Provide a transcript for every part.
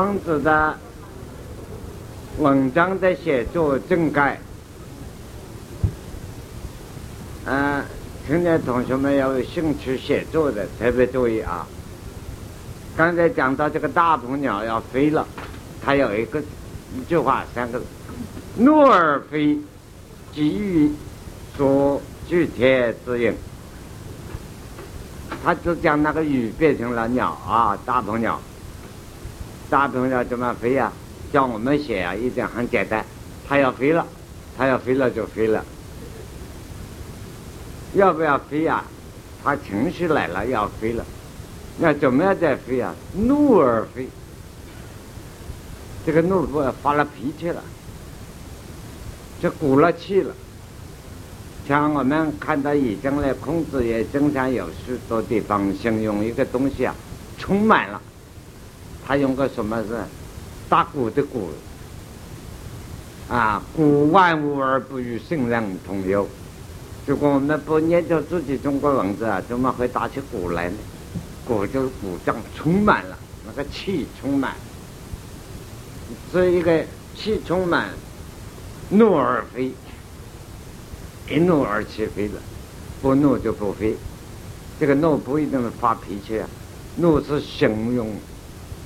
庄子的文章的写作正改，嗯，青年同学们要有兴趣写作的，特别注意啊。刚才讲到这个大鹏鸟要飞了，它有一个一句话三个字：“怒而飞，急于所具体之应。”他就将那个雨变成了鸟啊，大鹏鸟。大鹏要怎么飞呀？叫我们写啊，一定很简单。它要飞了，它要飞了就飞了。要不要飞呀？它情绪来了要飞了。那怎么样再飞啊？怒而飞。这个怒不发了脾气了，就鼓了气了。像我们看到以前呢，孔子也经常有许多地方形容一个东西啊，充满了。他用个什么是打鼓的鼓啊？鼓万物而不与圣人同游。如果我们不研究自己中国文字啊，怎么会打起鼓来呢？鼓就是鼓胀，充满了那个气，充满。这一个气充满，怒而飞，一怒而起飞了，不怒就不飞。这个怒不一定是发脾气啊，怒是形容。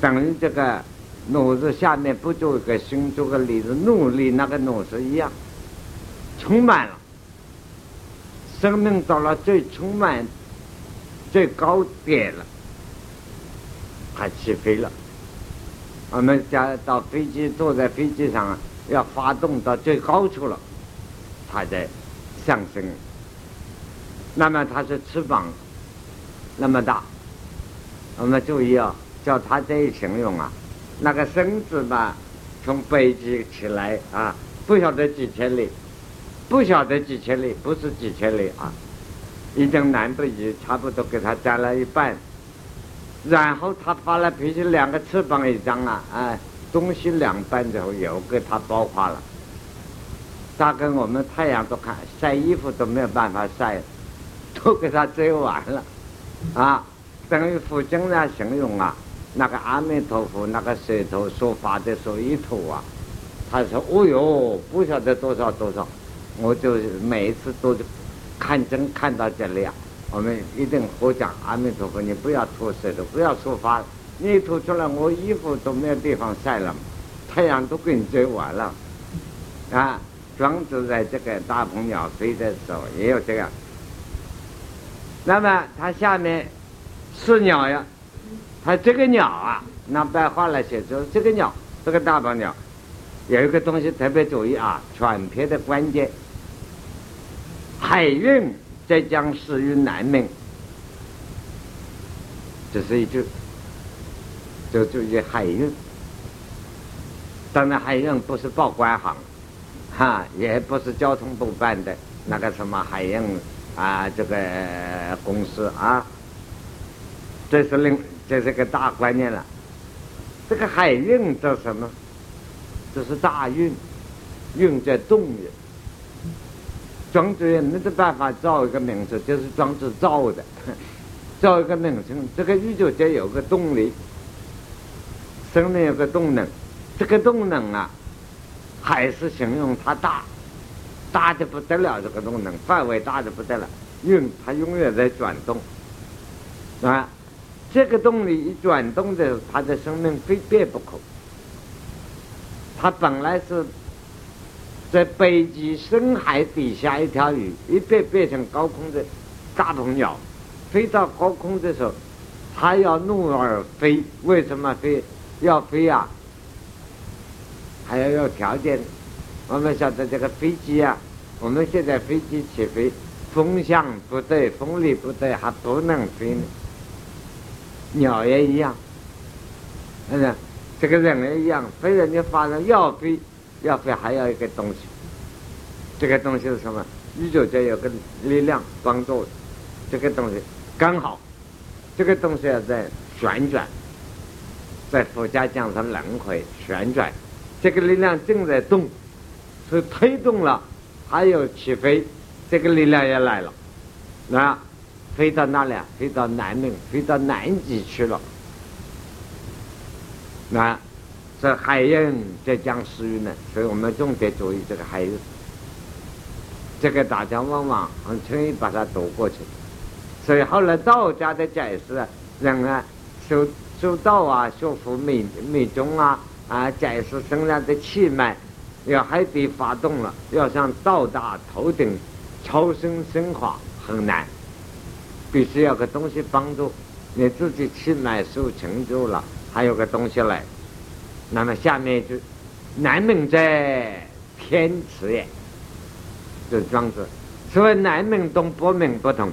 等于这个“怒”字下面不做一个心，做个“里子，努力那个“怒”是一样，充满了，生命到了最充满、最高点了，它起飞了。我们家到飞机坐在飞机上，要发动到最高处了，它在上升。那么它是翅膀那么大，我们注意啊。叫他这一形容啊，那个身子吧，从北极起来啊，不晓得几千里，不晓得几千里，不是几千里啊，已经南北极差不多给他占了一半，然后他发了脾气，两个翅膀一张啊，哎，东西两半之后又给他爆发了，大概我们太阳都看晒衣服都没有办法晒，都给他遮完了，啊，等于佛经上形容啊。那个阿弥陀佛，那个舌头所发的时候一吐啊，他说：“哦哟，不晓得多少多少。”我就每一次都看真看到这里啊，我们一定合讲阿弥陀佛，你不要吐舌头，不要说话，你吐出来，我衣服都没有地方晒了，太阳都给你追完了。啊，庄子在这个大鹏鸟飞的时候也有这样。那么它下面是鸟呀。他这个鸟啊，拿白话来写，就这个鸟，这个大鹏鸟，有一个东西特别注意啊，全篇的关键，海运浙江始于南门，这是一句，就注意海运。当然，海运不是报关行，哈，也不是交通部办的那个什么海运啊，这个公司啊，这是另。这是个大观念了。这个海运叫什么？这是大运，运在动的。庄子也没得办法造一个名字，就是庄子造的，造一个名称。这个宇宙间有个动力，生命有个动能，这个动能啊，还是形容它大，大的不得了。这个动能范围大的不得了，运它永远在转动，啊。这个动力一转动的，它的生命非变不可。它本来是在北极深海底下一条鱼，一变变成高空的大鹏鸟，飞到高空的时候，它要怒而飞。为什么飞？要飞啊？还要有条件。我们晓得这个飞机啊，我们现在飞机起飞，风向不对，风力不对，还不能飞呢。鸟也一样，嗯，这个人也一样。飞人家发生要飞，要飞还要一个东西，这个东西是什么？宇宙间有个力量帮助，这个东西刚好，这个东西要在旋转，在佛家讲成轮回旋转，这个力量正在动，是推动了，还有起飞，这个力量也来了，那。飞到哪里？飞到南门，飞到南极去了。那这海燕在讲诗语呢，所以我们重点注意这个海人。这个大家往往很轻易把它读过去，所以后来道家的解释，人啊修修道啊，修复密密宗啊啊，解释身上的气脉，要海底发动了，要想到达头顶超生升华很难，必须要个东西帮助，你自己气脉受成就了，还有个东西来，那么下面就南门在天池也。是庄子，所以南门东北门不同。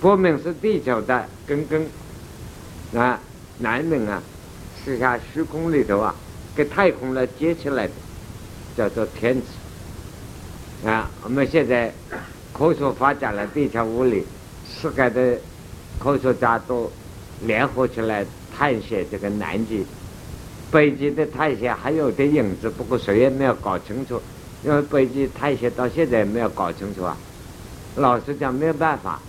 北门是地球的根根，啊，南门啊，是下虚空里头啊，跟太空来接起来的，叫做天池。啊，我们现在科学发展了地球物理，世界的科学家都联合起来探险这个南极、北极的探险还有点影子，不过谁也没有搞清楚。因为北极探险到现在也没有搞清楚啊，老实讲没有办法，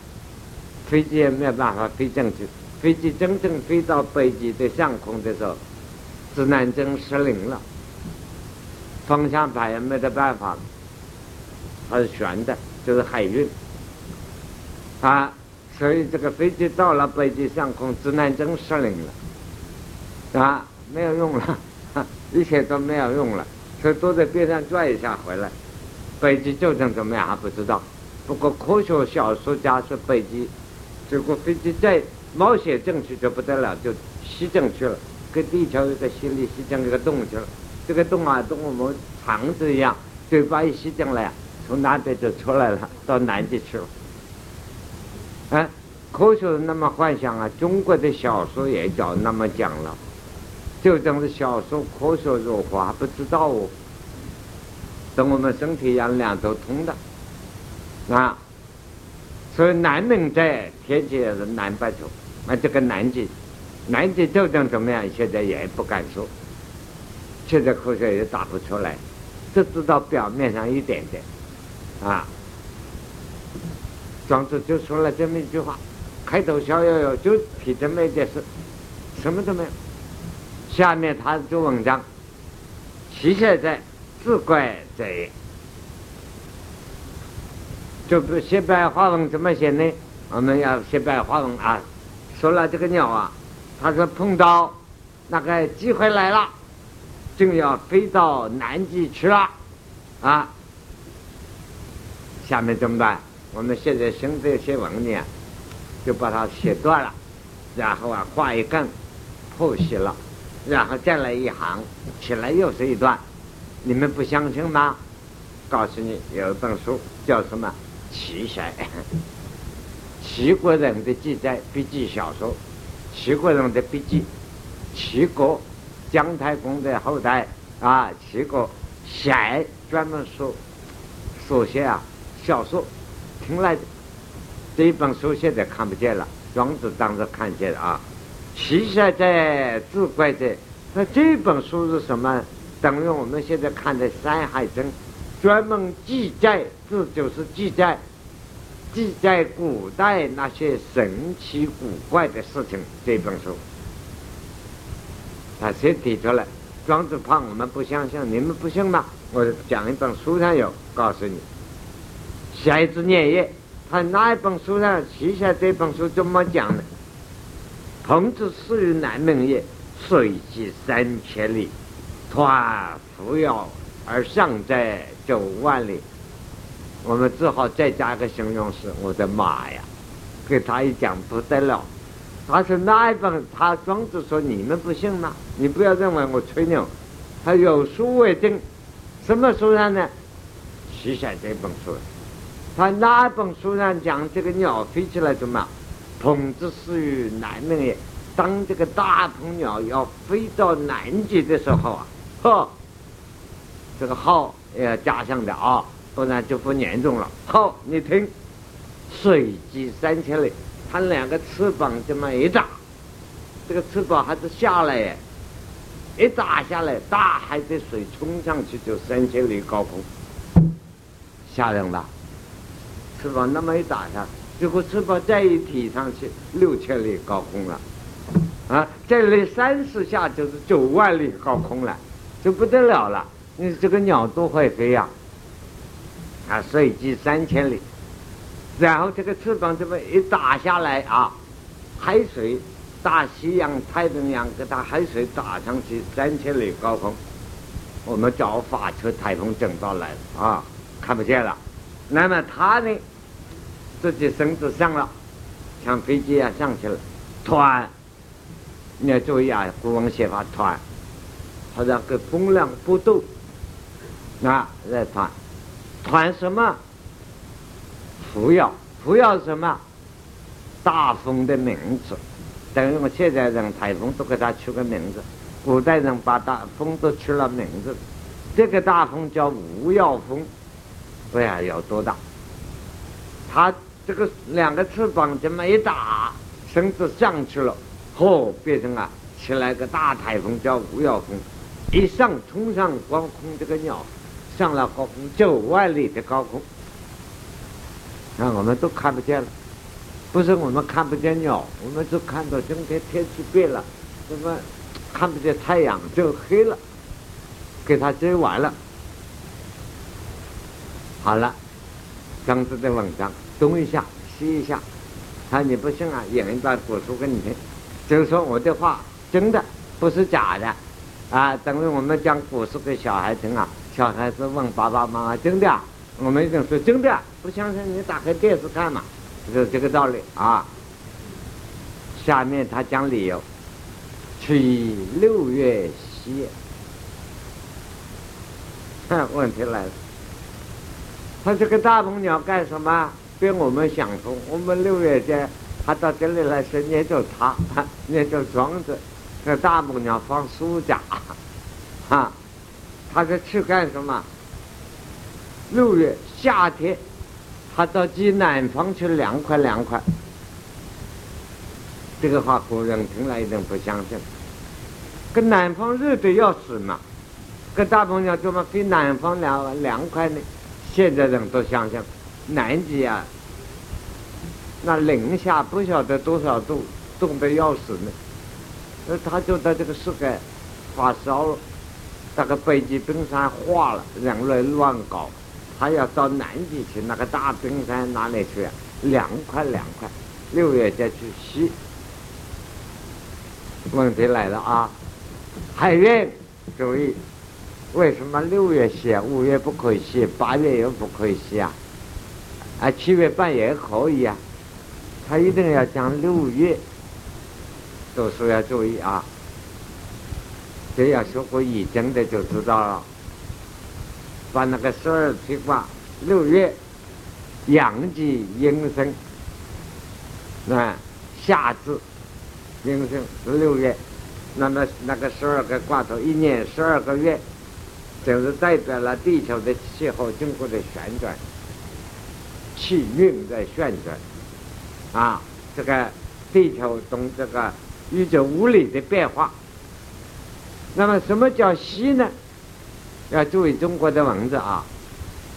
飞机也没有办法飞进去。飞机真正飞到北极的上空的时候，指南针失灵了，方向盘也没得办法，它是悬的，就是海运啊。所以这个飞机到了北极上空，指南针失灵了，啊，没有用了，一切都没有用了。所以都在边上转一下回来，北极究竟怎么样还不知道。不过科学小说家说北极，结果飞机再冒险进去就不得了，就吸进去了，跟地球一个吸力吸进一个洞去了。这个洞啊，跟我们肠子一样，嘴巴一吸进来，从那边就出来了，到南极去了。哎，科学那么幻想啊，中国的小说也叫那么讲了。就这样子，小说科学如何还不知道哦。等我们身体养，两头通的啊。所以南门在天气也是南北头，那这个南极，南极究竟怎么样？现在也不敢说，现在科学也打不出来，只知道表面上一点点啊。庄子就说了这么一句话，开头逍遥游就提这么一件事，什么都没有。下面他做文章，其实在自怪者也。就不写白话文怎么写呢？我们要写白话文啊。说了这个鸟啊，他说碰到那个机会来了，正要飞到南极去了啊。下面怎么办？我们现在新这些文呢，就把它写断了，然后啊画一根，剖析了。然后再来一行，起来又是一段，你们不相信吗？告诉你，有一本书叫什么《齐山》，齐国人的记载笔记小说，齐国人的笔记，齐国姜太公的后代。啊，齐国写专门说书写啊小说，听来的这一本书现在看不见了，庄子当时看见了啊。其实，在自怪者，那这本书是什么？等于我们现在看的《山海经》，专门记载，这就是记载，记载古代那些神奇古怪的事情。这本书，他先提出来，庄子怕我们不相信，你们不信吗？我讲一本书上有，告诉你，下一次念业，他哪一本书上？写下这本书怎么讲的？孔子死于南门也，水击三千里，湍扶摇而上在九万里。我们只好再加个形容词。我的妈呀！给他一讲不得了。他说那一本？他庄子说你们不信吗？你不要认为我吹牛。他有书为证。什么书上呢？写下这本书。他哪一本书上讲这个鸟飞起来怎么？孔子死于南门也。当这个大鹏鸟要飞到南极的时候啊，呵，这个号要加上的啊，不然就不严重了。好，你听，水击三千里，它两个翅膀这么一打，这个翅膀还是下来耶，一打下来，大海的水冲上去就三千里高空，吓人吧？翅膀那么一打下。结果翅膀再一提上去，六千里高空了。啊，再来三十下就是九万里高空了，就不得了了。你这个鸟都会飞呀，啊，随即三千里，然后这个翅膀这么一打下来啊，海水。大西洋、太平洋，给它海水打上去三千里高空，我们找法车台风整到来了啊，看不见了。那么他呢，自己身子上了，像飞机啊上去了，团，你要注意啊，古文写法突然，它那个风量不动，啊，在团，团什么？扶摇，扶摇什么？大风的名字。等于我现在人台风都给它取个名字，古代人把大风都取了名字。这个大风叫无药风，不要有多大？它这个两个翅膀这么一打，身子上去了，嚯，变成啊起来个大台风叫无药风，一上冲上高空，这个鸟上了高空九万里的高空，那我们都看不见了。不是我们看不见鸟，我们就看到今天天气变了，怎么看不见太阳就黑了，给它遮完了。好了，张子的文章东一下西一下，他你不信啊？演一段古书给你听，就是说我的话真的不是假的啊！等于我们讲古书给小孩听啊，小孩子问爸爸妈妈真的啊？我们一定说真的，不相信你打开电视看嘛。就是这个道理啊。下面他讲理由，取六月夕。问题来了，他这个大鹏鸟干什么？被我们想通。我们六月间，他到这里来是念着他，念着庄子。那大鹏鸟放暑假，啊，他是去干什么？六月夏天。他到极南方去凉快凉快，这个话古人听了一定不相信。跟南方热的要死嘛，跟大鹏鸟怎么比南方凉凉快呢？现在人都相信，南极啊，那零下不晓得多少度，冻得要死呢。那他就在这个世界发烧了，那个北极冰山化了，人类乱搞。他要到南极去，那个大冰山哪里去啊？凉快凉快，六月再去吸。问题来了啊！海运注意，为什么六月吸，五月不可以吸，八月又不可以吸啊？啊，七月半也可以啊。他一定要讲六月，读书要注意啊。这要学过易经的就知道了。把那个十二批卦，六月阳极阴生，那夏至阴生是六月，那么那个十二个卦头，一年十二个月，就是代表了地球的气候经过的旋转，气运在旋转，啊，这个地球中这个宇宙物理的变化。那么什么叫息呢？要注意中国的文字啊，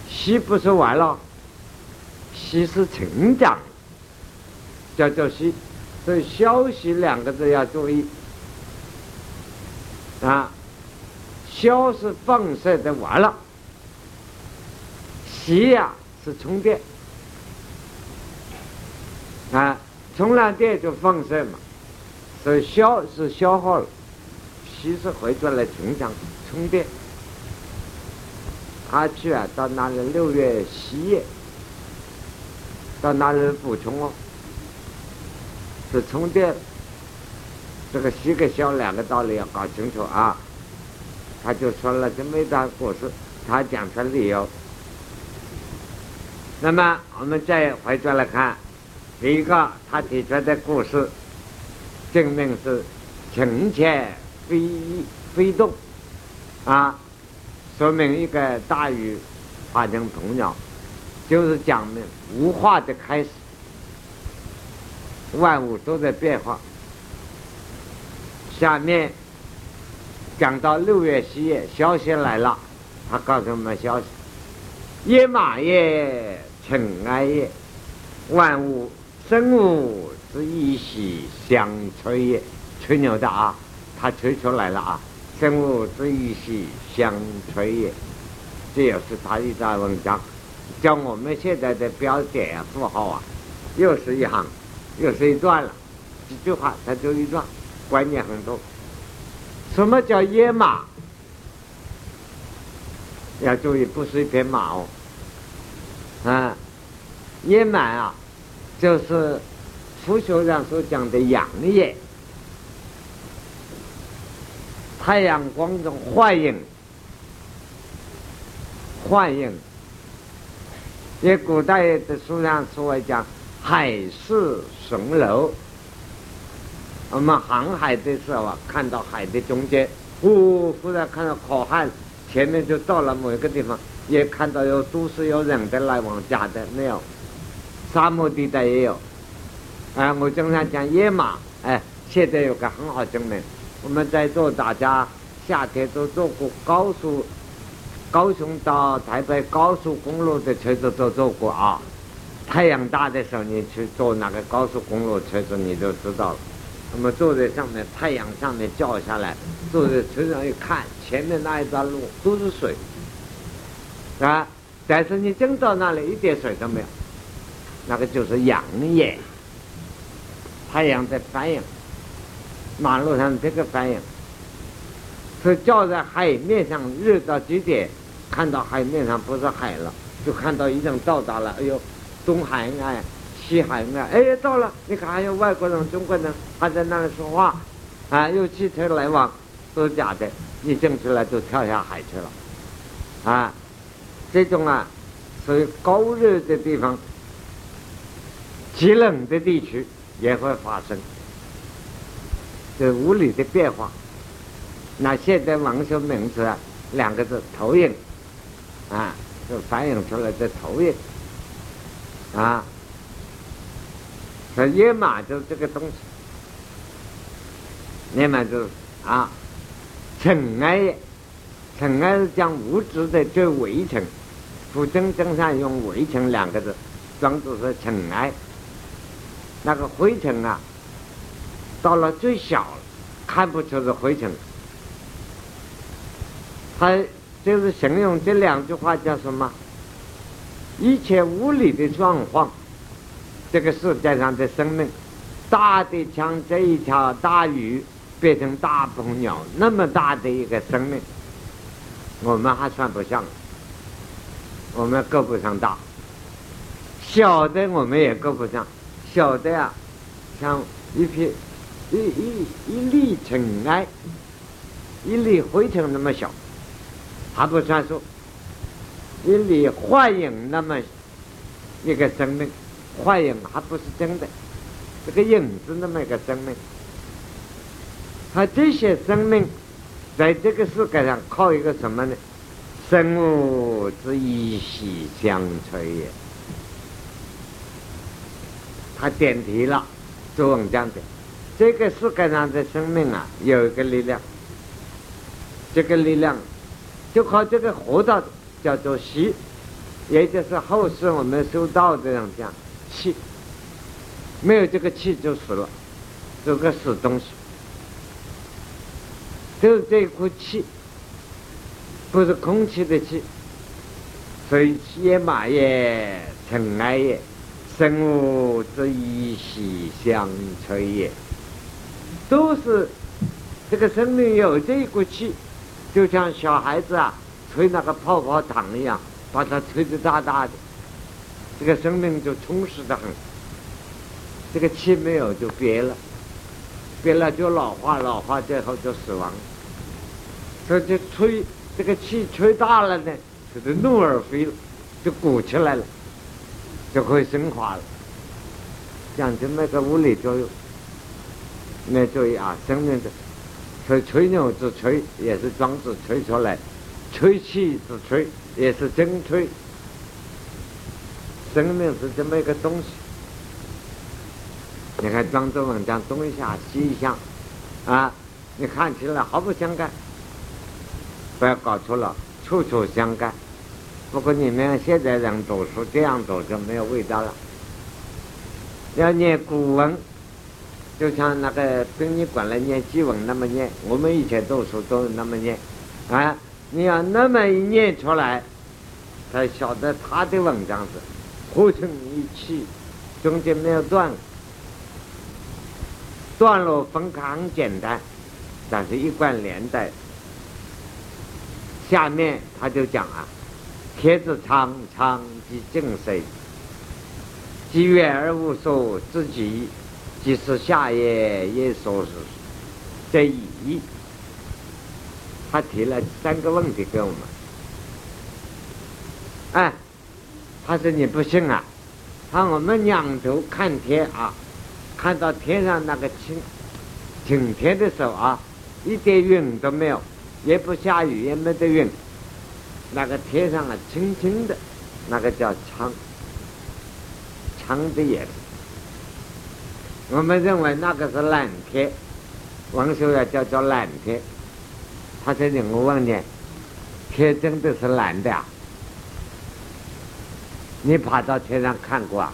息不是完了，息是成长，叫做息，所以消息两个字要注意啊，消是放射的完了，息呀是充电啊，充了电就放射嘛，所以消是消耗了，息是回转来成长充电。他去啊，到那里六月七夜，到那里补充哦，是充电。这个西跟消两个道理要搞清楚啊。他就说了这么一段故事，他讲出理由。那么我们再回转来看，第一个他提出的故事，证明是情切飞飞动啊。说明一个大鱼化成童鸟，就是讲明无化的开始，万物都在变化。下面讲到六月七月，消息来了，他告诉我们消息：野马也，尘埃也，万物生物之一息相催也。吹牛的啊，他吹出来了啊，生物之一息相吹也，这也是他一段文章，叫我们现在的标点符号啊，又是一行，又是一段了，几句话它就一段，观念很多。什么叫野马？要注意，不是一匹马哦，啊，野马啊，就是佛学上所讲的阳也。太阳光中幻影，幻影。在古代的书上说讲海市蜃楼。我们航海的时候啊，看到海的中间，忽忽然看到可汗前面就到了某一个地方，也看到有都市有人的来往，假的没有，沙漠地带也有。啊，我经常讲野马，哎，现在有个很好证明。我们在座大家夏天都坐过高速，高雄到台北高速公路的车子都坐过啊。太阳大的时候，你去坐那个高速公路车子，你就知道了。那么坐在上面，太阳上面照下来，坐在车上一看，前面那一段路都是水，啊！但是你真到那里，一点水都没有，那个就是阳眼，太阳在反应，马路上这个反应，是照在海面上热到极点，看到海面上不是海了，就看到已经到达了，哎呦，东海岸。西海岸，哎，到了！你看，还有外国人、中国人还在那里说话，啊，有汽车来往，都是假的。你证出来就跳下海去了，啊，这种啊，属于高热的地方，极冷的地区也会发生这物理的变化。那现在文学名词啊，两个字投影，啊，就反映出来的投影，啊。说野马就是这个东西，野马就是啊，尘埃，尘埃是讲物质的最微尘，古真经常用微尘两个字，装作是尘埃。那个灰尘啊，到了最小，看不出是灰尘。他就是形容这两句话叫什么？一切物理的状况。这个世界上的生命，大的像这一条大鱼变成大鹏鸟那么大的一个生命，我们还算不上，我们够不上大。小的我们也够不上，小的啊，像一片一一一粒尘埃，一粒灰尘那么小，还不算数。一粒幻影那么一个生命。幻影还不是真的，这个影子那么一个生命，他这些生命在这个世界上靠一个什么呢？生物之一息相吹也。他点题了，周文讲的，这个世界上的生命啊，有一个力量，这个力量就靠这个活的叫做息，也就是后世我们修道的人讲。气。没有这个气就死了，这个死东西，就是这一股气，不是空气的气，水也马也尘埃也，生物之一息相吹也，都是这个生命有这一股气，就像小孩子啊吹那个泡泡糖一样，把它吹得大大的。这个生命就充实的很，这个气没有就瘪了，瘪了就老化，老化最后就死亡。所以就吹这个气吹大了呢，就是怒而飞，就鼓起来了，就可以升华了。讲究那个物理作用，那注意啊，生命的，所以吹牛之吹也是庄子吹出来，吹气之吹也是真吹。生命是这么一个东西，你看庄周文章东一下西一下，啊，你看起来毫不相干，不要搞错了，处处相干。不过你们现在人读书这样读就没有味道了，要念古文，就像那个殡仪馆来念祭文那么念，我们以前读书都是那么念，啊，你要那么一念出来，才晓得他的文章是合成一气，中间没有断，断落分开很简单，但是一贯连带。下面他就讲啊，帖子长长即正水，积远而无所知己，即是下也也说是这意。他提了三个问题给我们。哎，他说你不信啊？他我们仰头看天啊，看到天上那个晴晴天的时候啊，一点云都没有。也不下雨，也没得云，那个天上啊，青青的，那个叫苍，苍的颜色。我们认为那个是蓝天，王修要叫做蓝天。他说：“你我问你，天真的是蓝的啊？你爬到天上看过啊？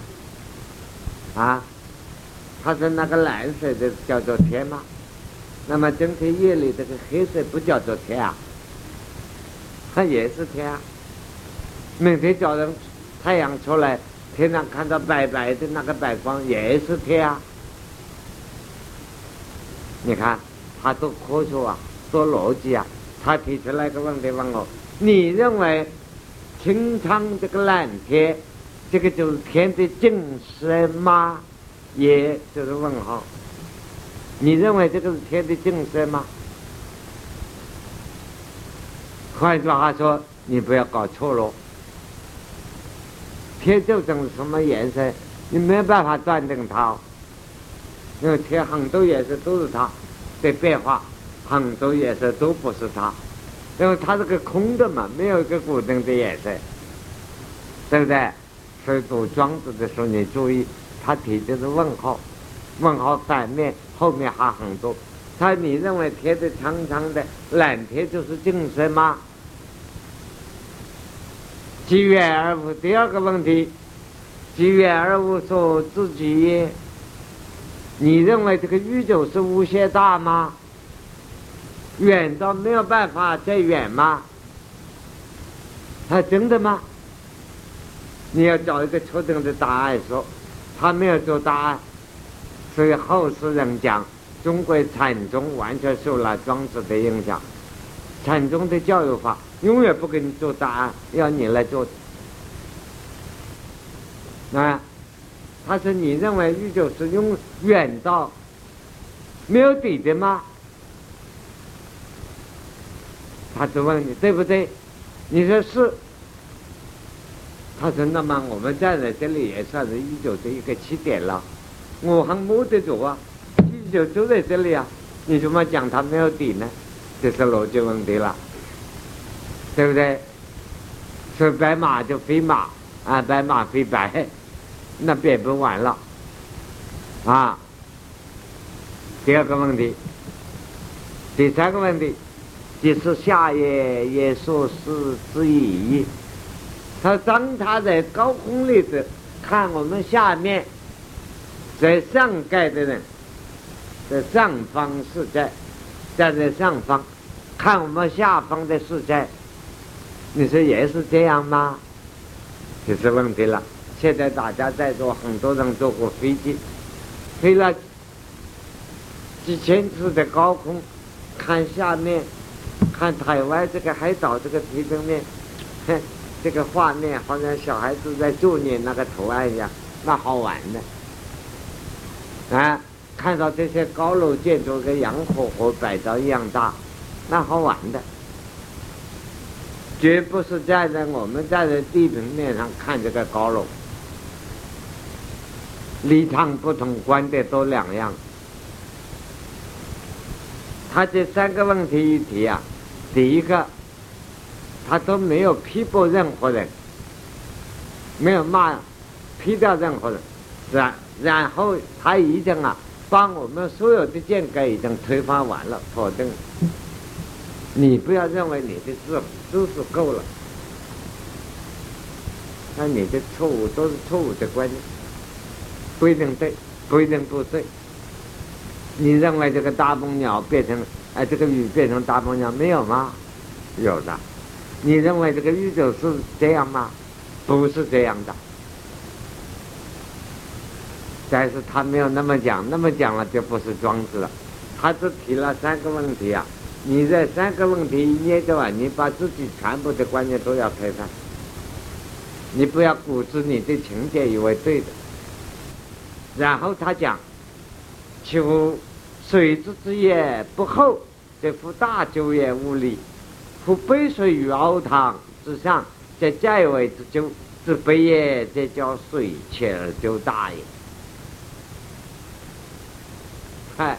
啊？他说那个蓝色的叫做天吗？”那么今天夜里这个黑色不叫做天啊，它也是天啊。明天早上太阳出来，天上看到白白的那个白光也是天啊。你看他多科学啊，多逻辑啊。他提出来个问题问我：你认为清苍这个蓝天，这个就是天的景色吗？也就是问号。你认为这个是天的景色吗？换句话说，你不要搞错了。天就种什么颜色，你没办法断定它。因为天很多颜色都是它的变化，很多颜色都不是它，因为它是个空的嘛，没有一个固定的颜色，对不对？所以读庄子的时候，你注意，他提的是问号，问号反面。后面还很多，他你认为贴的长长的蓝贴就是精神吗？积远而无第二个问题，积远而无所自己。你认为这个宇宙是无限大吗？远到没有办法再远吗？他真的吗？你要找一个确定的答案说，他没有做答案。所以后世人讲，中国禅宗完全受了庄子的影响。禅宗的教育法永远不给你做答案，要你来做。那，他说：“你认为宇宙是用远到没有底的吗？”他就问你对不对？你说是。他说：“那么我们站在这里也算是一九的一个起点了。”我还摸得着啊，地球就在这里啊，你怎么讲它没有底呢？这是逻辑问题了，对不对？说白马就飞马啊，白马飞白，那变不完了啊。第二个问题，第三个问题，就是下也也说是之意。他当他在高空里头看我们下面。在上盖的人，在上方世界，站在上方看我们下方的世界，你说也是这样吗？就是问题了。现在大家在座很多人坐过飞机，飞了几千次的高空，看下面，看台湾这个海岛这个地平面，这个画面好像小孩子在做你那个图案一样，那好玩的。啊，看到这些高楼建筑跟洋火和百兆一样大，那好玩的，绝不是站在我们站在地平面上看这个高楼，立场不同，观点都两样。他这三个问题一提啊，第一个，他都没有批驳任何人，没有骂，批掉任何人，是吧？然后他已经啊，把我们所有的见解已经推翻完了，否定。你不要认为你的知知识够了，那你的错误都是错误的观念，不一定对，不一定不对。你认为这个大鹏鸟变成哎，这个雨变成大风鸟没有吗？有的。你认为这个宇宙是这样吗？不是这样的。但是他没有那么讲，那么讲了就不是庄子了。他只提了三个问题啊，你这三个问题一捏着啊，你把自己全部的观念都要推翻。你不要固执你的情节以为对的。然后他讲：“求水之之也不厚，则夫大酒也无力。夫杯水于熬汤之上，则在为之酒之杯也，则叫水且而酒大也。”哎，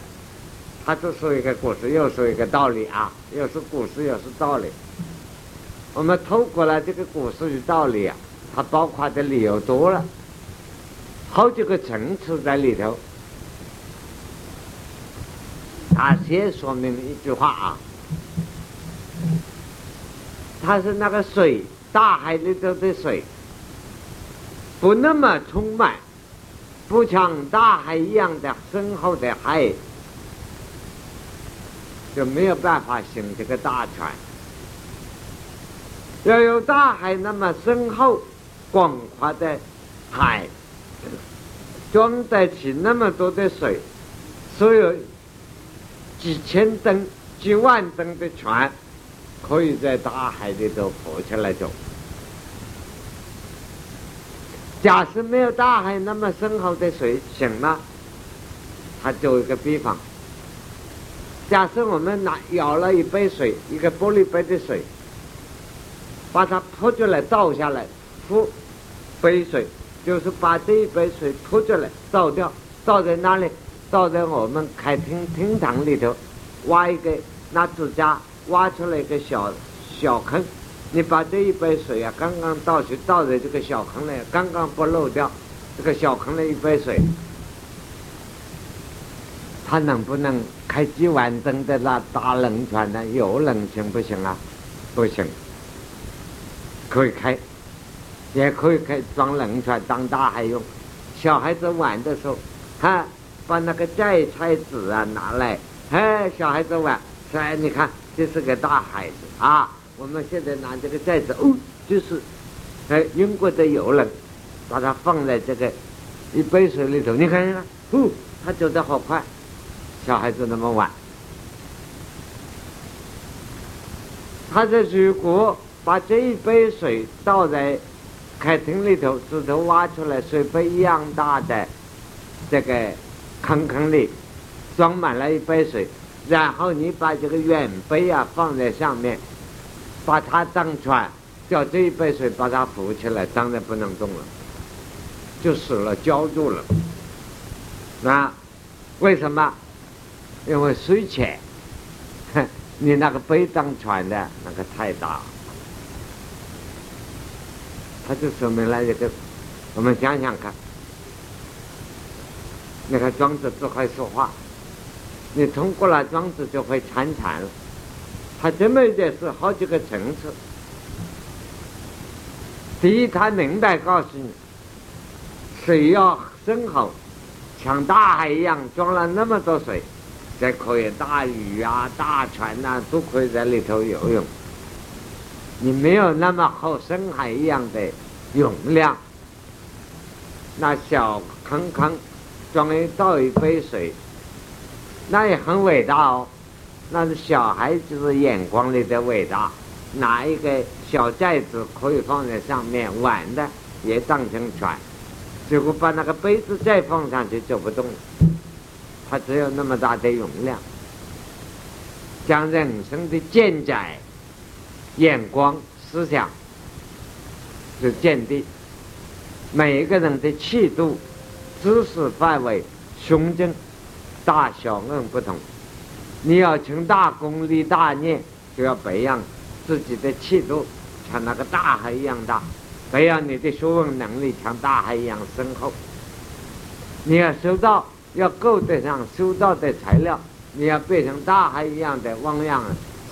他就说一个故事，又说一个道理啊，又是故事，又是道理。我们透过了这个故事的道理啊，它包括的理由多了，好几个层次在里头。他先说明一句话啊，他是那个水，大海里头的水，不那么充满。不像大海一样的深厚的海，就没有办法行这个大船。要有大海那么深厚、广阔的海，装得起那么多的水，所有几千吨、几万吨的船，可以在大海里头浮起来走。假设没有大海那么深厚的水，行了。他做一个比方。假设我们拿舀了一杯水，一个玻璃杯的水，把它泼出来倒下来，泼杯水，就是把这一杯水泼出来倒掉，倒在哪里？倒在我们开厅厅堂里头，挖一个拿指甲挖出来一个小小坑。你把这一杯水啊，刚刚倒去倒在这个小坑里，刚刚不漏掉，这个小坑里一杯水，它能不能开几万吨的那大轮船呢？有轮行不行啊？不行，可以开，也可以开装轮船当大海用。小孩子玩的时候，哈，把那个摘菜籽啊拿来，哎，小孩子玩，哎，你看这是个大孩子啊。我们现在拿这个寨子，哦，就是，哎，英国的游轮，把它放在这个一杯水里头，你看看，哦，它走得好快，小孩子那么玩。他在如果把这一杯水倒在客厅里头，指头挖出来水杯一样大的这个坑坑里，装满了一杯水，然后你把这个圆杯啊放在上面。把它当船，叫这一杯水把它浮起来，当然不能动了，就死了，浇住了。那为什么？因为水浅，你那个杯当船的那个太大，他就说明了一个。我们想想看，你看庄子只会说话，你通过了庄子就会参禅了。他这么一件事，好几个层次。第一，他明白告诉你，水要深厚，像大海一样装了那么多水，才可以大鱼啊、大船呐都可以在里头游泳。你没有那么厚深海一样的容量，那小坑坑装一倒一杯水，那也很伟大哦。那是小孩子的眼光里的伟大，拿一个小寨子可以放在上面玩的，也当成船。结果把那个杯子再放上去走不动，它只有那么大的容量。将人生的见解、眼光、思想是见地，每一个人的气度、知识范围、胸襟、大小硬不同。你要成大功立大业，就要培养自己的气度，像那个大海一样大；培养你的学问能力，像大海一样深厚。你要收到，要够得上收到的材料，你要变成大海一样的汪洋。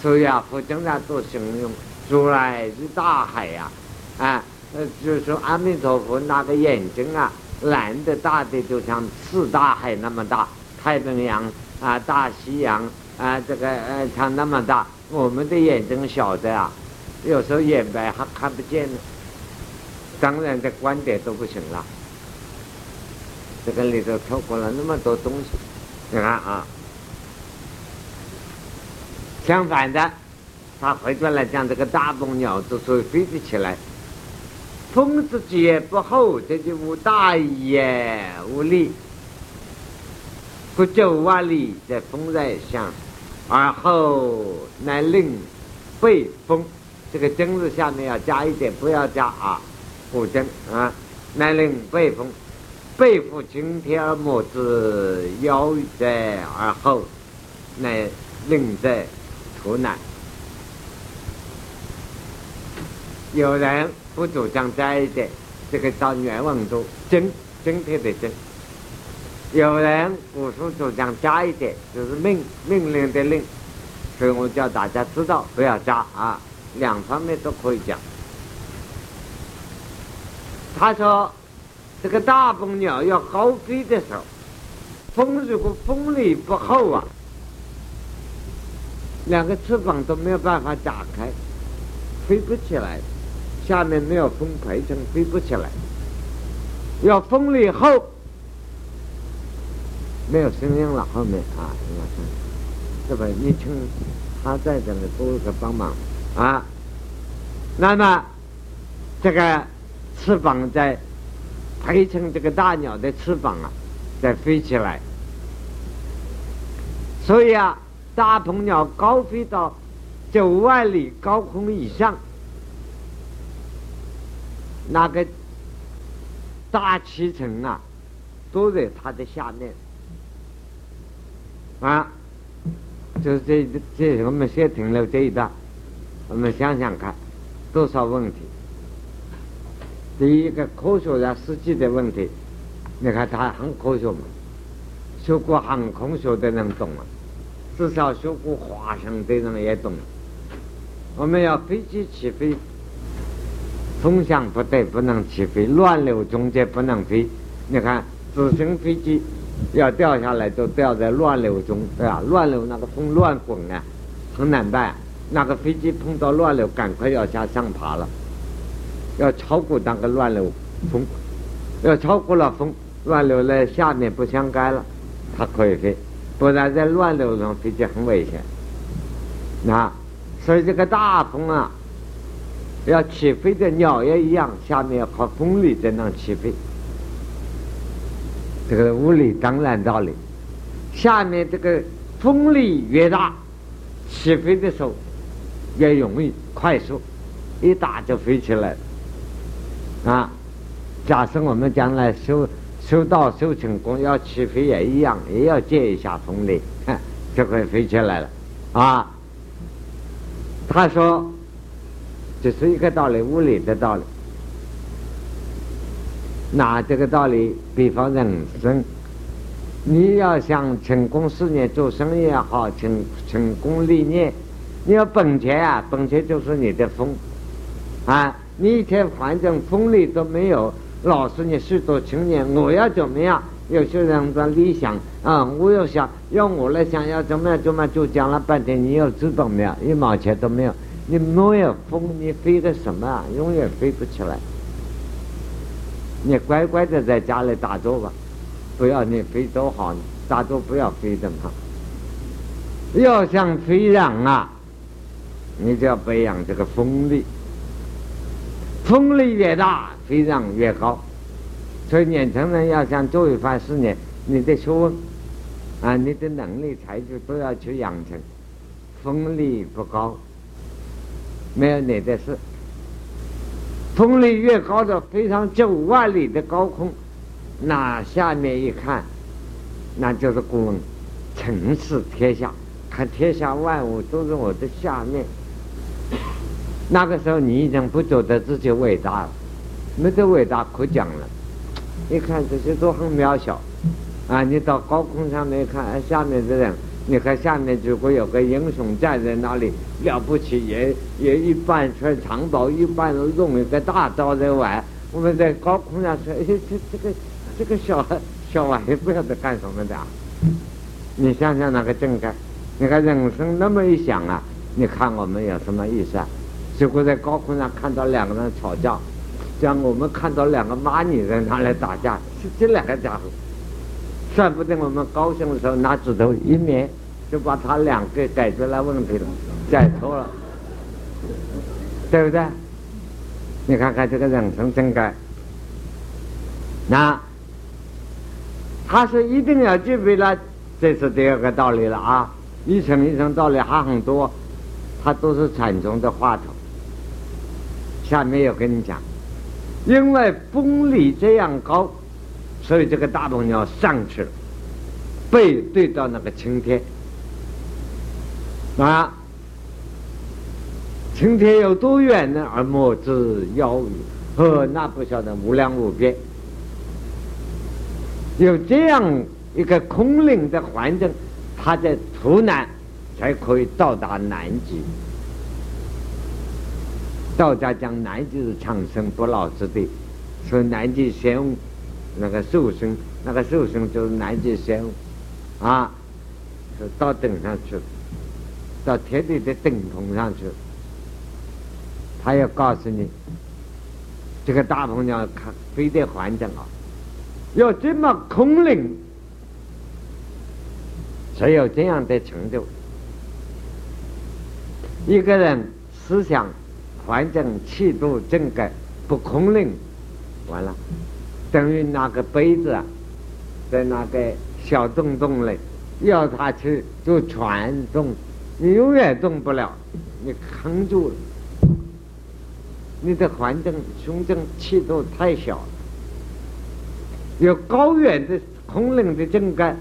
所以啊，佛经上都形容如来是大海呀，啊，呃，就说阿弥陀佛那个眼睛啊，蓝的大的，就像四大海那么大，太平洋。啊，大西洋啊，这个呃，它那么大，我们的眼睛小的啊，有时候眼白还看不见呢。当然，的观点都不行了。这个里头透过了那么多东西，你看啊。相反的，他回过来讲这个大鹏鸟之所以飞得起来，风之节不厚，这就无大也无力。不九万里在风在上，而后乃令背风。这个争字下面要加一点，不要加啊，古真啊。乃令背风，背负青天而莫之遥在而后，乃令在图难。有人不主张加一点，这个叫原文中真真贴的真。有人古书主张加一点，就是命命令的令，所以我叫大家知道不要加啊，两方面都可以讲。他说，这个大鹏鸟要高飞的时候，风如果风力不厚啊，两个翅膀都没有办法打开，飞不起来，下面没有风排成，飞不起来，要风力后。没有声音了，后面啊，你看，这个你请他在这里多个帮忙啊。那么这个翅膀在陪衬这个大鸟的翅膀啊，在飞起来。所以啊，大鹏鸟高飞到九万里高空以上，那个大气层啊，都在它的下面。啊，就是这这，我们先停留这一段，我们想想看，多少问题？第一个科学上实际的问题，你看他很科学嘛，学过航空学的人懂啊，至少学过化生的人也懂。我们要飞机起飞，风向不对不能起飞，乱流中间不能飞。你看直升飞机。要掉下来，就掉在乱流中，对吧？乱流那个风乱滚啊，很难办。那个飞机碰到乱流，赶快要向上爬了，要超过那个乱流风，要超过了风，乱流在下面不相干了，它可以飞，不然在乱流中飞机很危险。那所以这个大风啊，要起飞的鸟也一样，下面要靠风力才能起飞。这个物理当然道理，下面这个风力越大，起飞的时候越容易快速，一打就飞起来啊！假设我们将来修修道修成功，要起飞也一样，也要借一下风力，就可以飞起来了啊！他说，这是一个道理，物理的道理。拿这个道理比方人生，你要想成功事业、做生意也好，成成功立业，你要本钱啊，本钱就是你的风啊！你一天反正风力都没有，老师你许多青年，我要怎么样？有些人的理想啊，我要想要我来想要怎么样怎么样，就讲了半天，你要知道没有？一毛钱都没有，你没有风，你飞的什么啊？永远飞不起来。你乖乖的在家里打坐吧，不要你飞多好，打坐不要飞的嘛。要想飞扬啊，你就要培养这个风力，风力越大，飞扬越高。所以年轻人要想做一番事业，你的学问啊，你的能力、才智都要去养成。风力不高，没有你的事。风力越高的，飞上九万里的高空，那下面一看，那就是古人城视天下，看天下万物都是我的下面。那个时候，你已经不觉得自己伟大了，没得伟大可讲了。一看这些都很渺小，啊，你到高空上面看，下面的人。你看下面，如果有个英雄站在那里，了不起，也也一半穿长袍，一半弄一个大刀在玩。我们在高空上说：“哎，这这个这个小小玩意不晓得干什么的。”你想想那个正盖，你看人生那么一想啊，你看我们有什么意思啊？结果在高空上看到两个人吵架，像我们看到两个蚂蚁在那里打架，是这两个家伙，算不定我们高兴的时候拿指头一捏，就把他两个解决了问题了，解脱了，对不对？你看看这个人生正盖，那他是一定要具备了，这是第二个道理了啊！一层一层道理还很多，它都是禅宗的话头。下面要跟你讲，因为风力这样高，所以这个大鹏鸟上去了，背对到那个青天啊，青天有多远呢？而莫之遥矣，呵，那不晓得无量无边。有这样一个空灵的环境，他在图南才可以到达南极。道家讲南极是长生不老之地，所以南极仙翁那个寿星，那个寿星就是南极仙翁，啊，是到顶上去，到天地的顶峰上去。他要告诉你，这个大鹏鸟看飞的环境啊，要这么空灵，才有这样的成就。一个人思想。环境气度正改不空灵，完了，等于拿个杯子啊，在那个小洞洞里，要他去就传动，你永远动不了，你扛住了，你的环境胸襟气度太小了，有高远的空灵的正改，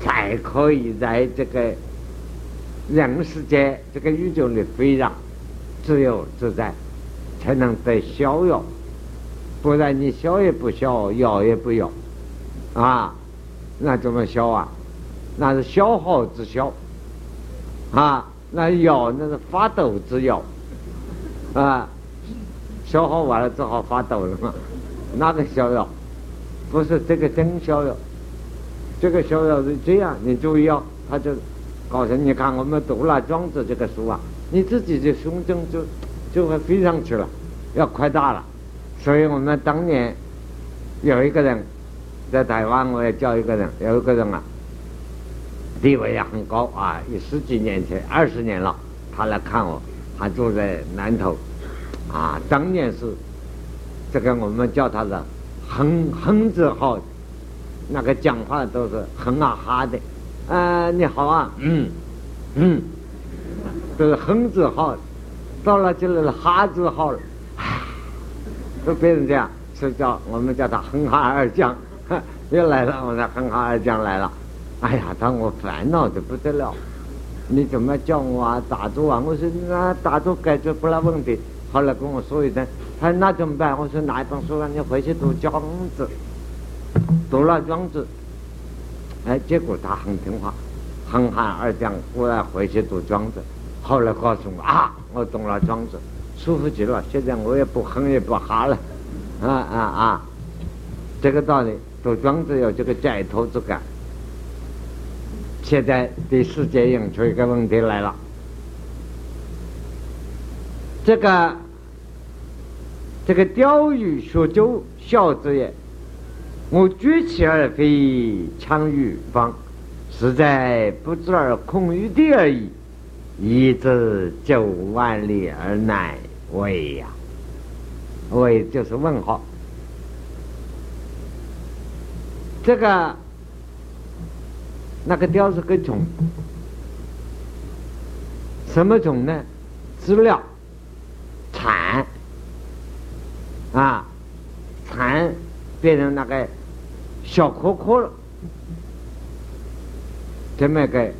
才可以在这个人世间这个宇宙里飞扬。自由自在，才能得逍遥，不然你逍也不逍，摇也不咬，啊，那怎么消啊？那是消耗之消，啊，那咬那是发抖之咬，啊，消耗完了只好发抖了嘛。那个逍遥，不是这个真逍遥，这个逍遥是这样，你注意哦，他就告诉你看，我们读了《庄子》这个书啊。你自己的胸襟就就会飞上去了，要扩大了。所以我们当年有一个人在台湾，我也叫一个人，有一个人啊，地位也很高啊，有十几年前，二十年了，他来看我，他住在南头，啊，当年是这个我们叫他的哼哼字号，那个讲话都是哼啊哈的，啊，你好啊，嗯嗯。都是哼字号，到了就是哈字号，都变成这样，是叫我们叫他哼哈二将，又来了，我说哼哈二将来了，哎呀，当我烦恼的不得了，你怎么叫我啊？打坐啊？我说那打坐解决不了问题，后来跟我说一声，他说那怎么办？我说拿一本书让你回去读庄子，读了庄子，哎，结果他很听话，哼哈二将果然回去读庄子。后来告诉我啊，我懂了庄子，舒服极了。现在我也不哼也不哈了，啊啊啊！这个道理，读庄子有这个解脱之感。现在第四节引出一个问题来了，这个这个钓鱼学舟孝之也，我举起而飞，强于方，实在不知而空于地而已。一至九万里而乃为呀，为就是问号。这个那个雕是个种，什么种呢？资料蚕啊，蚕变成那个小壳壳了，这么个。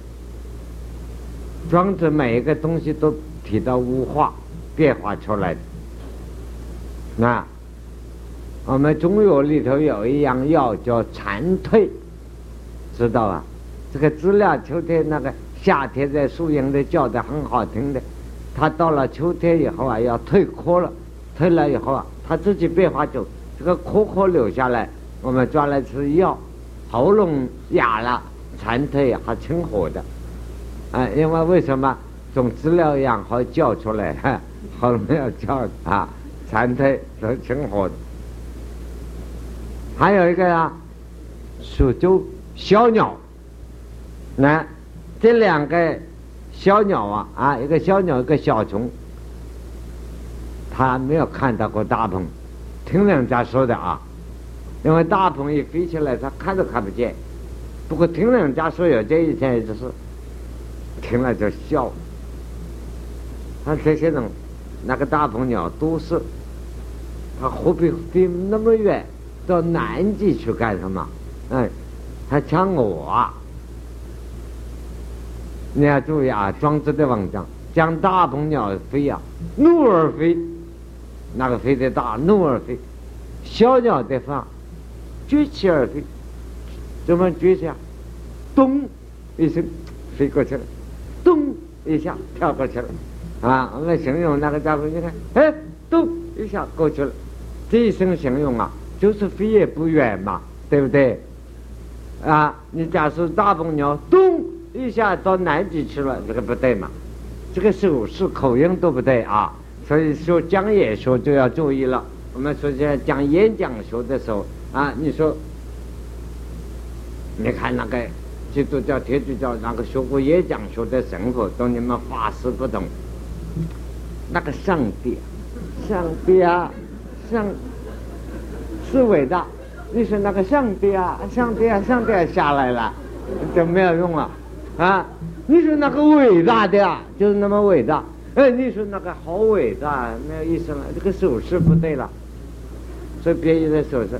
庄子每一个东西都提到物化变化出来的。那我们中药里头有一样药叫蝉蜕，知道吧？这个知了秋天那个夏天在树荫里叫的很好听的，它到了秋天以后啊要蜕壳了，蜕了以后啊它自己变化就这个壳壳留下来，我们抓来吃药，喉咙哑了蝉蜕还清火的，啊，因为为什么从资料样好叫出来，好没有叫啊，残腿都成活的。还有一个呀，苏州小鸟，那这两个小鸟啊啊，一个小鸟，一个小虫，他没有看到过大鹏，听人家说的啊，因为大鹏一飞起来，他看都看不见。不过听人家说有这一天，就是听了就笑。他这些人，那个大鹏鸟都是，他何必飞那么远到南极去干什么？哎，他抢我！你要注意啊，庄子的文章讲大鹏鸟飞呀，怒而飞，那个飞得大，怒而飞；小鸟的话，举起而飞。怎么举起啊？咚一声飞过去了，一下跳过去了，啊！我们形容那个家伙，你看，哎，咚一下过去了，这一声形容啊，就是飞也不远嘛，对不对？啊，你假设大鹏鸟咚一下到南极去了，这个不对嘛？这个手势口音都不对啊！所以说讲演说就要注意了。我们说在讲演讲学的时候啊，你说。你看那个基督教、天主教那个学过演讲学的神父，跟你们法师不同。那个上帝，上帝啊，上是伟大。你说那个上帝啊，上帝啊，上帝啊下来了，就没有用了啊！你说那个伟大的啊，就是那么伟大。哎，你说那个好伟大，没有意思了。这个手势不对了，所以别有的手势，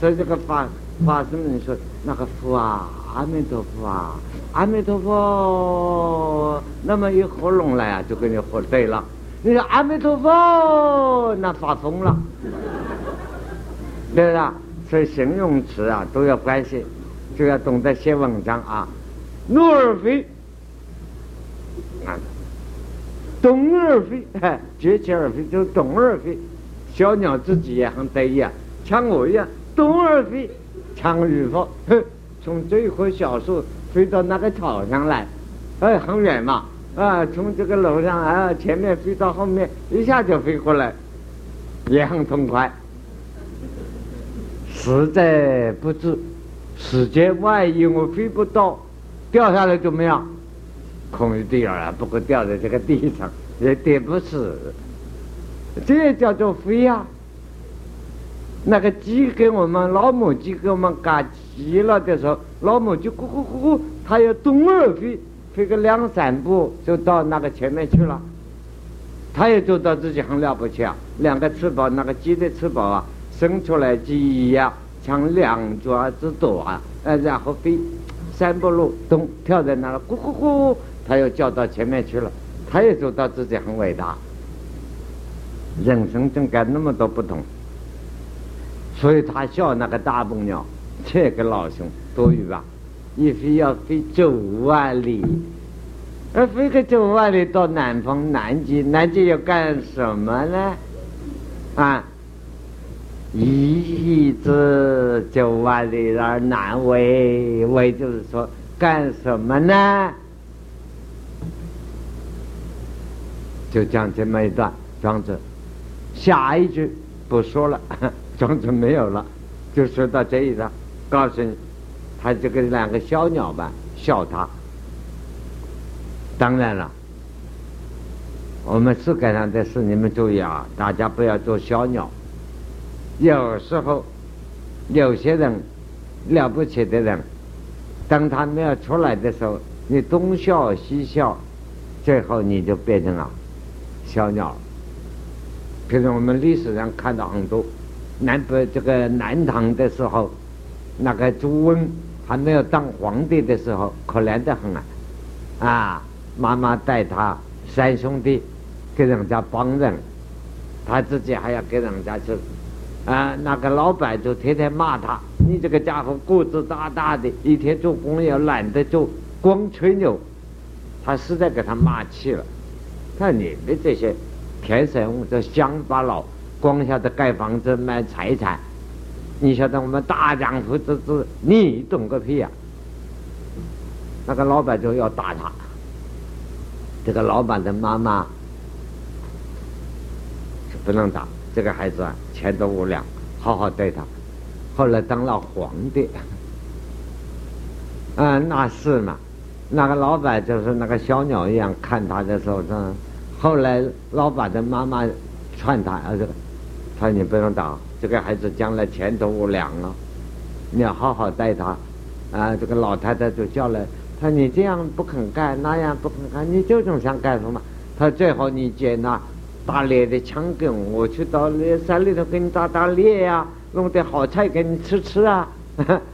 所以这个法。法师们说：“那个佛啊，阿弥陀佛啊，阿弥陀佛，那么一合拢来啊，就给你合对了。你说阿弥陀佛，那发疯了，对不对？所以形容词啊都要关系，就要懂得写文章啊。怒而飞，啊，动而飞，绝起而飞，就动而飞。小鸟自己也很得意啊，像我一样动而飞。”强与否？从这棵小树飞到那个草上来，哎，很远嘛，啊，从这个楼上啊前面飞到后面，一下就飞过来，也很痛快。实在不知，世间万一我飞不到，掉下来怎么样？空一地儿啊，不过掉在这个地上也跌不死，这也叫做飞呀。那个鸡给我们老母鸡给我们赶急了的时候，老母鸡咕咕咕咕，它要东二飞，飞个两三步就到那个前面去了。它也做到自己很了不起啊！两个翅膀，那个鸡的翅膀啊，伸出来鸡一样，像两爪子多啊！呃，然后飞三步路，咚跳在那了，咕咕咕，它又叫到前面去了。它也做到自己很伟大。人生中该那么多不同。所以他笑那个大鹏鸟，这个老兄多余吧？一飞要飞九万里，而飞个九万里到南方南极，南极要干什么呢？啊，一直九万里而难为，为就是说干什么呢？就讲这么一段庄子，下一句不说了。庄子没有了，就说到这一段，告诉你，他这个两个小鸟吧，笑他。当然了，我们世界上的事你们注意啊，大家不要做小鸟。有时候，有些人了不起的人，当他没有出来的时候，你东笑西笑，最后你就变成了小鸟。比如我们历史上看到很多。南北这个南唐的时候，那个朱温还没有当皇帝的时候，可怜得很啊！啊，妈妈带他三兄弟给人家帮人，他自己还要给人家去。啊，那个老板就天天骂他：“你这个家伙个子大大的，一天做工也懒得做，光吹牛。”他实在给他骂气了。看：“你们这些天生这乡巴佬。”光晓得盖房子卖财产，你晓得我们大丈夫之子，你懂个屁呀！那个老板就要打他。这个老板的妈妈是不能打这个孩子啊，前途无量，好好对他。后来当了皇帝，嗯，那是嘛。那个老板就是那个小鸟一样看他的时候，嗯，后来老板的妈妈劝他，啊，这个，他说你不能打，这个孩子将来前途无量啊，你要好好待他。啊，这个老太太就叫来，他说你这样不肯干，那样不肯干，你究竟想干什么？他最好你捡那打猎的枪给我，我去到那山里头给你打打猎呀，弄点好菜给你吃吃啊。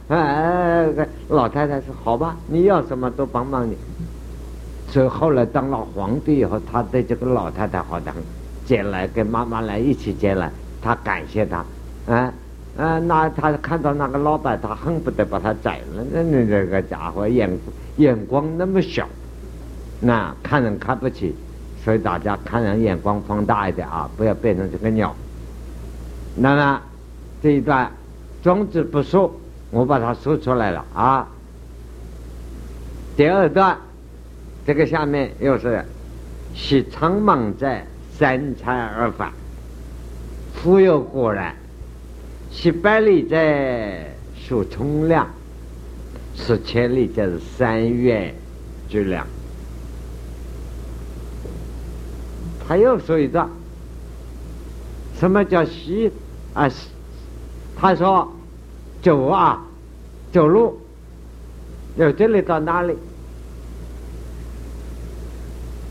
哎，老太太说：“好吧，你要什么都帮帮你。”所以后来当了皇帝以后，他对这个老太太好的很，接来跟妈妈来一起接来，他感谢他，啊啊，那他看到那个老板，他恨不得把他宰了。那你这个家伙眼眼光那么小，那看人看不起，所以大家看人眼光放大一点啊，不要变成这个鸟。那么这一段庄子不说。我把它说出来了啊！第二段，这个下面又是“喜苍茫在三才而返，忽有果然；喜百里在数冲量，十千里就是三月之量。”他又说一段，什么叫西啊？他说。走啊，走路，由这里到哪里？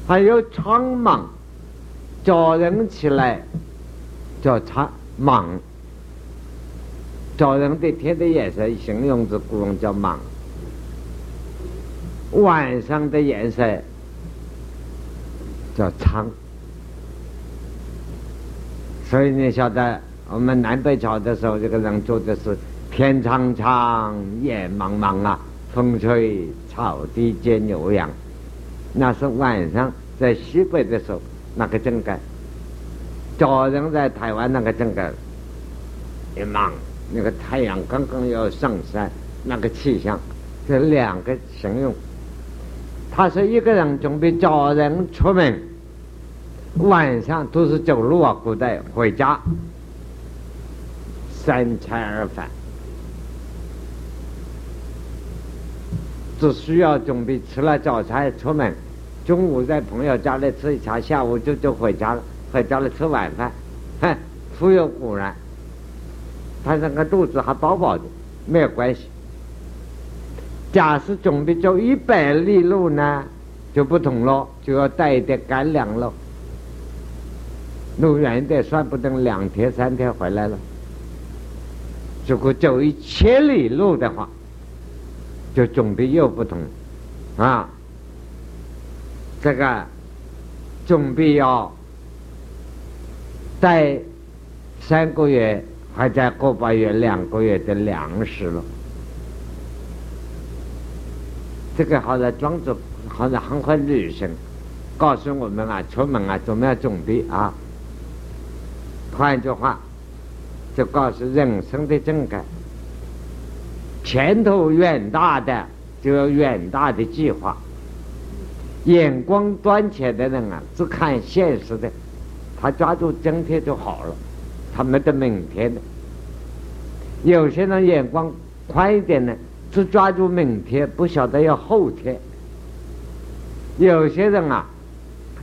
还有苍茫，早人起来叫苍茫，早人的天的颜色形容之古人叫茫，晚上的颜色叫苍，所以你晓得，我们南北朝的时候，这个人做的是。天苍苍，野茫茫啊！风吹草低见牛羊。那是晚上在西北的时候，那个正盖；早晨在台湾那个正个一忙。那个太阳刚刚要上山，那个气象，这两个形容。他是一个人准备早人出门，晚上都是走路啊，古代回家，三餐而返。只需要准备吃了早餐出门，中午在朋友家里吃一餐，下午就就回家了，在家里吃晚饭，哼，富有果然，他那个肚子还饱饱的，没有关系。假使准备走一百里路呢，就不同了，就要带一点干粮了。路远一点，算不得两天三天回来了。如果走一千里路的话。就准备又不同，啊，这个准备要带三个月或者个把月、两个月的粮食了。这个好像庄子好像很会旅行，告诉我们啊，出门啊怎么样准备啊？换句话，就告诉人生的正改。前途远大的就有远大的计划，眼光短浅的人啊，只看现实的，他抓住今天就好了，他没得明天的。有些人眼光宽一点呢，只抓住明天，不晓得要后天。有些人啊，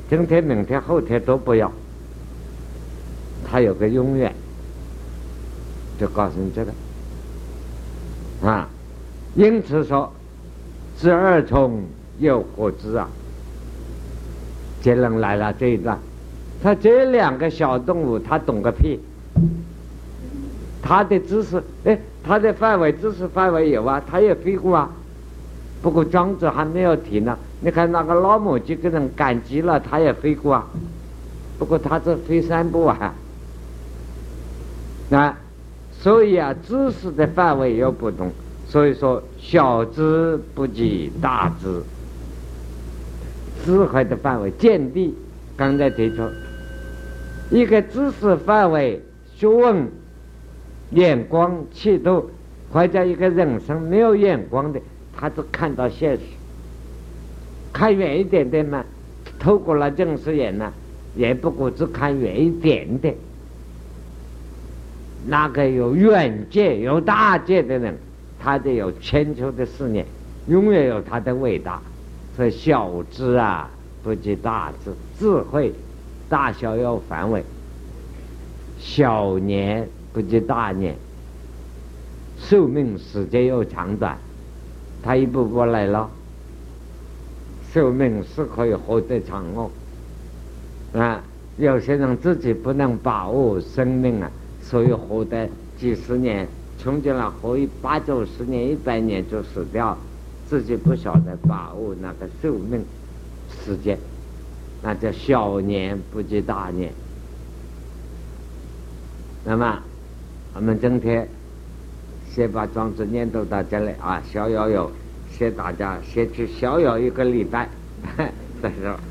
今天、明天、后天都不要，他有个永远，就告诉你这个。啊，因此说，知二虫又何知啊？结论来了这一段，他这两个小动物，他懂个屁？他的知识，哎，他的范围知识范围有啊，他也飞过啊。不过庄子还没有提呢。你看那个老母鸡跟人赶集了，他也飞过啊。不过他这飞三步啊。那。所以啊，知识的范围又不同，所以说小知不及大知，智慧的范围见地。刚才提出一个知识范围、学问、眼光、气度，或者一个人生没有眼光的，他只看到现实，看远一点的嘛，透过了近视眼呢，也不过只看远一点点。那个有远见、有大见的人，他就有千秋的思念，永远有他的伟大。所以小智啊，不及大智；智慧大小要范围。小年不及大年，寿命时间要长短，他一步步来了。寿命是可以活得长哦，啊，有些人自己不能把握生命啊。所以活得几十年，穷尽了活一八九十年、一百年就死掉，自己不晓得把握那个寿命时间，那叫小年不及大年。那么，我们今天先把庄子念读到这里啊，逍遥游，先大家先去逍遥一个礼拜，再说。